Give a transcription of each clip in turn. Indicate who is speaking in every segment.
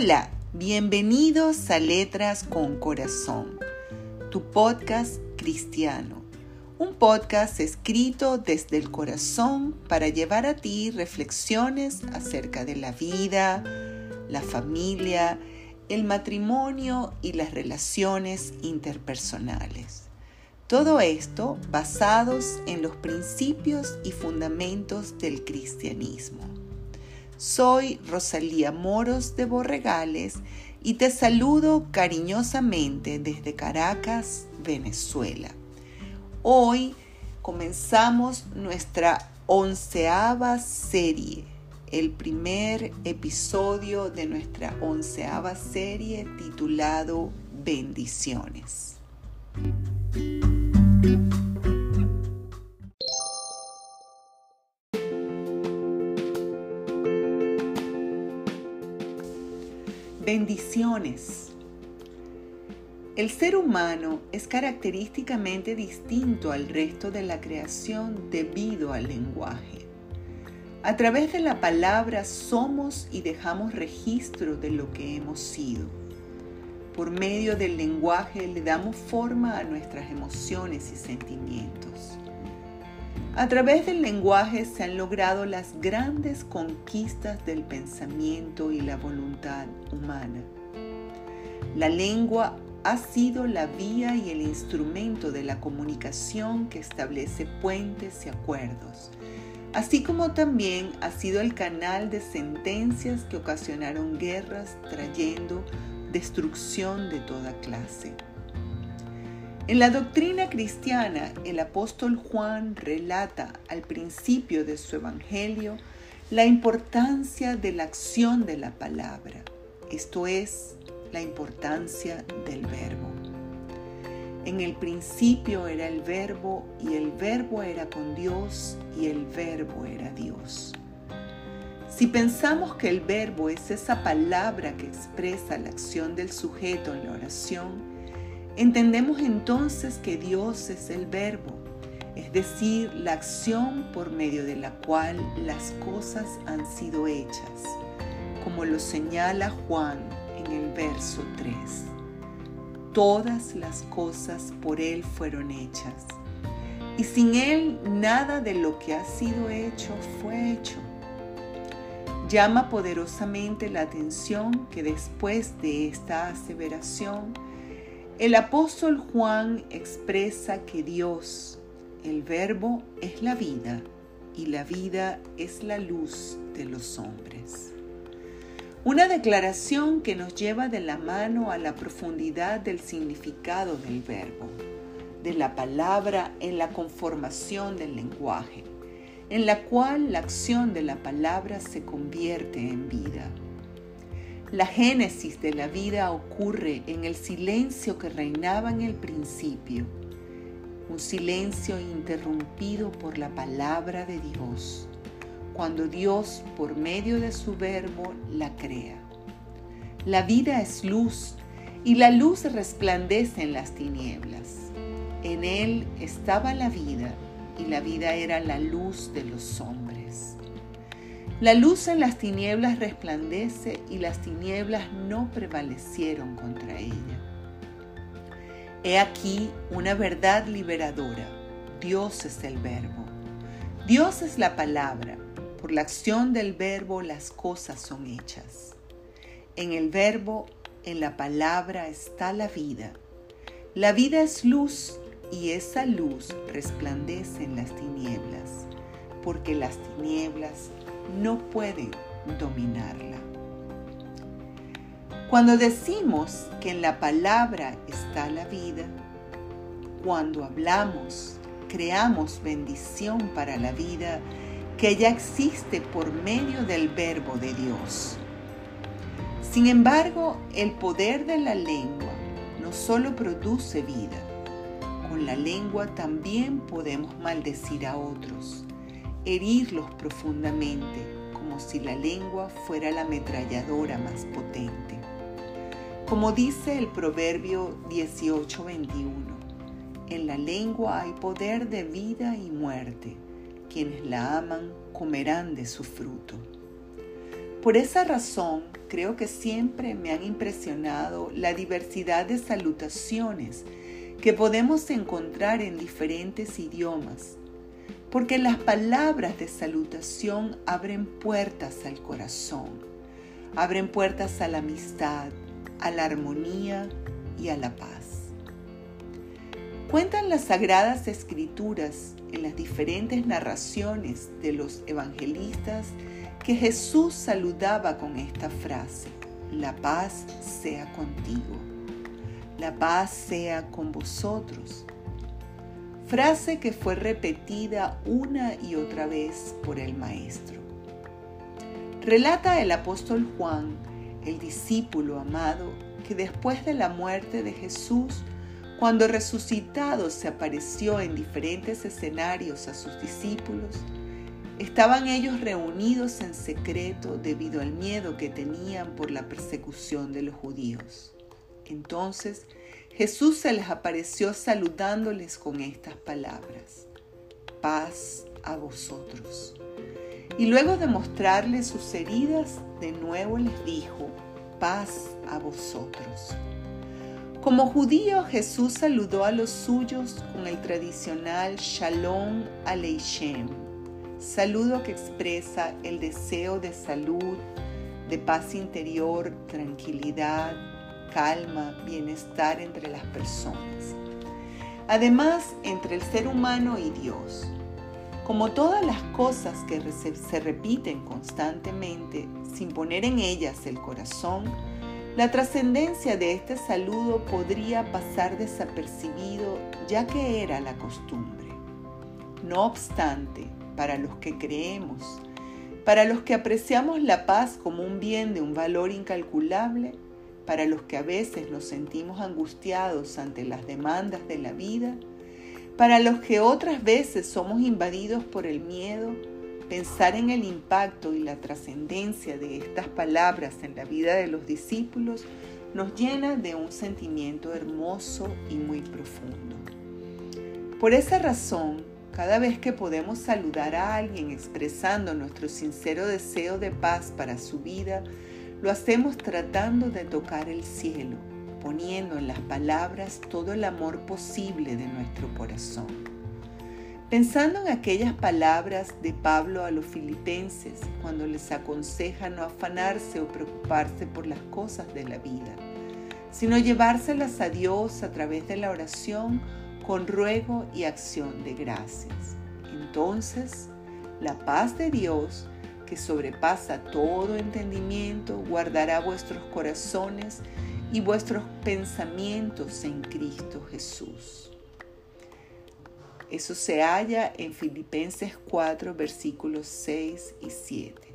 Speaker 1: Hola, bienvenidos a Letras con Corazón, tu podcast cristiano. Un podcast escrito desde el corazón para llevar a ti reflexiones acerca de la vida, la familia, el matrimonio y las relaciones interpersonales. Todo esto basados en los principios y fundamentos del cristianismo. Soy Rosalía Moros de Borregales y te saludo cariñosamente desde Caracas, Venezuela. Hoy comenzamos nuestra onceava serie, el primer episodio de nuestra onceava serie titulado Bendiciones. Bendiciones. El ser humano es característicamente distinto al resto de la creación debido al lenguaje. A través de la palabra somos y dejamos registro de lo que hemos sido. Por medio del lenguaje le damos forma a nuestras emociones y sentimientos. A través del lenguaje se han logrado las grandes conquistas del pensamiento y la voluntad humana. La lengua ha sido la vía y el instrumento de la comunicación que establece puentes y acuerdos, así como también ha sido el canal de sentencias que ocasionaron guerras trayendo destrucción de toda clase. En la doctrina cristiana, el apóstol Juan relata al principio de su evangelio la importancia de la acción de la palabra, esto es, la importancia del verbo. En el principio era el verbo y el verbo era con Dios y el verbo era Dios. Si pensamos que el verbo es esa palabra que expresa la acción del sujeto en la oración, Entendemos entonces que Dios es el verbo, es decir, la acción por medio de la cual las cosas han sido hechas, como lo señala Juan en el verso 3. Todas las cosas por Él fueron hechas, y sin Él nada de lo que ha sido hecho fue hecho. Llama poderosamente la atención que después de esta aseveración, el apóstol Juan expresa que Dios, el verbo, es la vida y la vida es la luz de los hombres. Una declaración que nos lleva de la mano a la profundidad del significado del verbo, de la palabra en la conformación del lenguaje, en la cual la acción de la palabra se convierte en vida. La génesis de la vida ocurre en el silencio que reinaba en el principio, un silencio interrumpido por la palabra de Dios, cuando Dios por medio de su verbo la crea. La vida es luz y la luz resplandece en las tinieblas. En él estaba la vida y la vida era la luz de los hombres. La luz en las tinieblas resplandece y las tinieblas no prevalecieron contra ella. He aquí una verdad liberadora. Dios es el verbo. Dios es la palabra. Por la acción del verbo las cosas son hechas. En el verbo, en la palabra está la vida. La vida es luz y esa luz resplandece en las tinieblas, porque las tinieblas no pueden dominarla. Cuando decimos que en la palabra está la vida, cuando hablamos, creamos bendición para la vida que ya existe por medio del verbo de Dios. Sin embargo, el poder de la lengua no solo produce vida, con la lengua también podemos maldecir a otros herirlos profundamente, como si la lengua fuera la ametralladora más potente. Como dice el Proverbio 18:21, en la lengua hay poder de vida y muerte. Quienes la aman comerán de su fruto. Por esa razón, creo que siempre me han impresionado la diversidad de salutaciones que podemos encontrar en diferentes idiomas, porque las palabras de salutación abren puertas al corazón, abren puertas a la amistad, a la armonía y a la paz. Cuentan las sagradas escrituras en las diferentes narraciones de los evangelistas que Jesús saludaba con esta frase, la paz sea contigo, la paz sea con vosotros. Frase que fue repetida una y otra vez por el Maestro. Relata el apóstol Juan, el discípulo amado, que después de la muerte de Jesús, cuando resucitado se apareció en diferentes escenarios a sus discípulos, estaban ellos reunidos en secreto debido al miedo que tenían por la persecución de los judíos. Entonces Jesús se les apareció saludándoles con estas palabras, paz a vosotros. Y luego de mostrarles sus heridas, de nuevo les dijo, paz a vosotros. Como judío, Jesús saludó a los suyos con el tradicional Shalom Aleichem, saludo que expresa el deseo de salud, de paz interior, tranquilidad, calma, bienestar entre las personas. Además, entre el ser humano y Dios. Como todas las cosas que se repiten constantemente, sin poner en ellas el corazón, la trascendencia de este saludo podría pasar desapercibido ya que era la costumbre. No obstante, para los que creemos, para los que apreciamos la paz como un bien de un valor incalculable, para los que a veces nos sentimos angustiados ante las demandas de la vida, para los que otras veces somos invadidos por el miedo, Pensar en el impacto y la trascendencia de estas palabras en la vida de los discípulos nos llena de un sentimiento hermoso y muy profundo. Por esa razón, cada vez que podemos saludar a alguien expresando nuestro sincero deseo de paz para su vida, lo hacemos tratando de tocar el cielo, poniendo en las palabras todo el amor posible de nuestro corazón. Pensando en aquellas palabras de Pablo a los filipenses cuando les aconseja no afanarse o preocuparse por las cosas de la vida, sino llevárselas a Dios a través de la oración con ruego y acción de gracias. Entonces, la paz de Dios, que sobrepasa todo entendimiento, guardará vuestros corazones y vuestros pensamientos en Cristo Jesús. Eso se halla en Filipenses 4, versículos 6 y 7.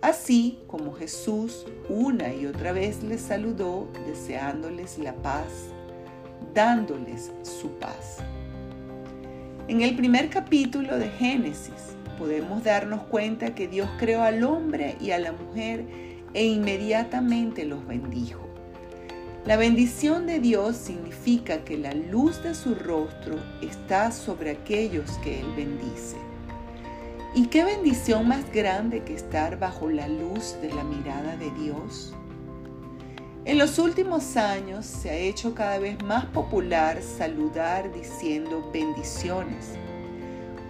Speaker 1: Así como Jesús una y otra vez les saludó deseándoles la paz, dándoles su paz. En el primer capítulo de Génesis podemos darnos cuenta que Dios creó al hombre y a la mujer e inmediatamente los bendijo. La bendición de Dios significa que la luz de su rostro está sobre aquellos que Él bendice. ¿Y qué bendición más grande que estar bajo la luz de la mirada de Dios? En los últimos años se ha hecho cada vez más popular saludar diciendo bendiciones.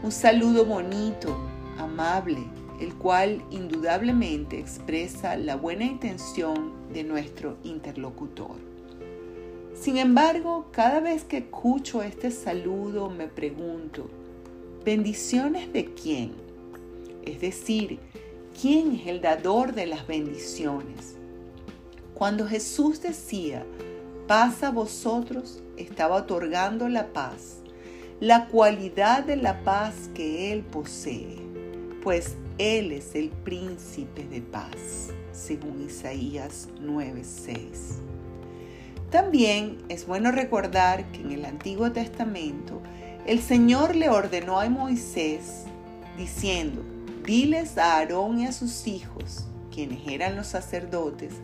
Speaker 1: Un saludo bonito, amable, el cual indudablemente expresa la buena intención de nuestro interlocutor. Sin embargo, cada vez que escucho este saludo me pregunto, ¿bendiciones de quién? Es decir, ¿quién es el dador de las bendiciones? Cuando Jesús decía, paz a vosotros, estaba otorgando la paz, la cualidad de la paz que Él posee, pues él es el príncipe de paz, según Isaías 9:6. También es bueno recordar que en el Antiguo Testamento el Señor le ordenó a Moisés diciendo, diles a Aarón y a sus hijos, quienes eran los sacerdotes,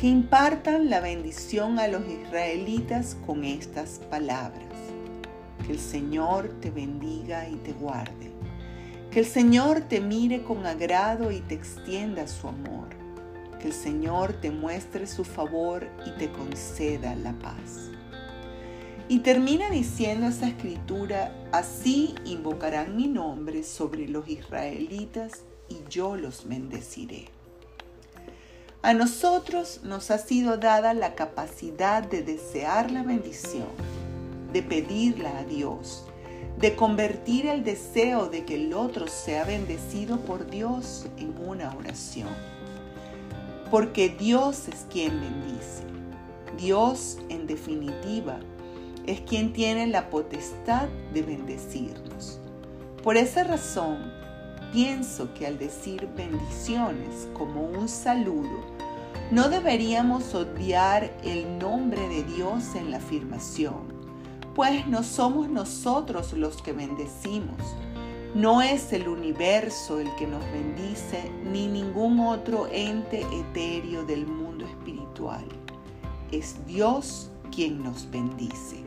Speaker 1: que impartan la bendición a los israelitas con estas palabras. Que el Señor te bendiga y te guarde Que el Señor te mire con agrado y te extienda su amor. Que el Señor te muestre su favor y te conceda la paz. Y termina diciendo esa escritura, así invocarán mi nombre sobre los israelitas y yo los bendeciré. A nosotros nos ha sido dada la capacidad de desear la bendición, de pedirla a Dios, de convertir el deseo de que el otro sea bendecido por Dios en una oración. Porque Dios es quien bendice. Dios, en definitiva, es quien tiene la potestad de bendecirnos. Por esa razón, pienso que al decir bendiciones como un saludo, no deberíamos odiar el nombre de Dios en la afirmación, pues no somos nosotros los que bendecimos. No es el universo el que nos bendice, ni ningún otro ente etéreo del mundo espiritual. Es Dios quien nos bendice.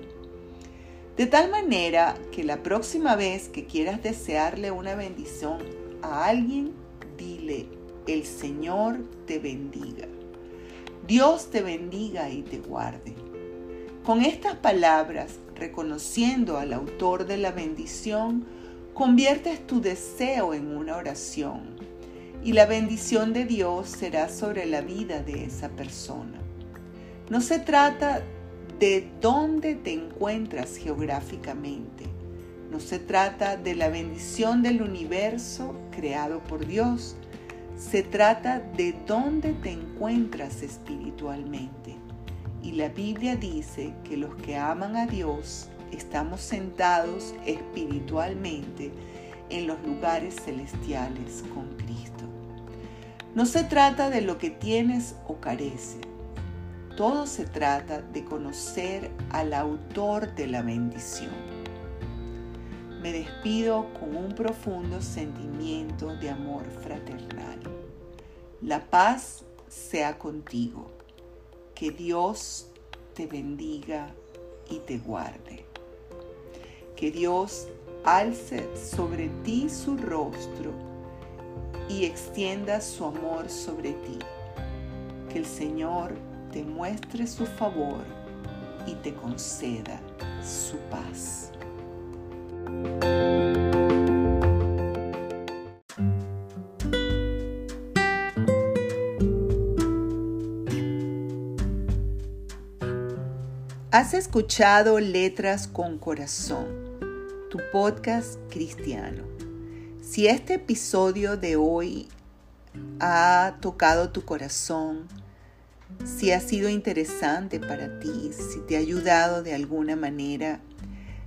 Speaker 1: De tal manera que la próxima vez que quieras desearle una bendición a alguien, dile, el Señor te bendiga. Dios te bendiga y te guarde. Con estas palabras, reconociendo al autor de la bendición, conviertes tu deseo en una oración y la bendición de Dios será sobre la vida de esa persona. No se trata de dónde te encuentras geográficamente. No se trata de la bendición del universo creado por Dios. Se trata de dónde te encuentras espiritualmente. Y la Biblia dice que los que aman a Dios estamos sentados espiritualmente en los lugares celestiales con Cristo. No se trata de lo que tienes o careces todo se trata de conocer al autor de la bendición. Me despido con un profundo sentimiento de amor fraternal. La paz sea contigo. Que Dios te bendiga y te guarde. Que Dios alce sobre ti su rostro y extienda su amor sobre ti. Que el Señor te muestre su favor y te conceda su paz. Has escuchado Letras con Corazón, tu podcast cristiano. Si este episodio de hoy ha tocado tu corazón, si ha sido interesante para ti, si te ha ayudado de alguna manera,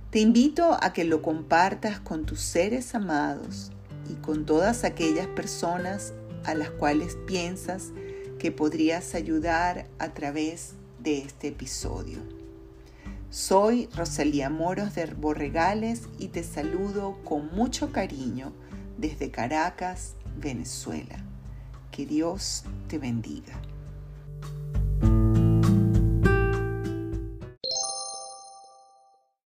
Speaker 1: te invito a que lo compartas con tus seres amados y con todas aquellas personas a las cuales piensas que podrías ayudar a través de este episodio. Soy Rosalía Moros de Borregales y te saludo con mucho cariño desde Caracas, Venezuela. Que Dios te bendiga.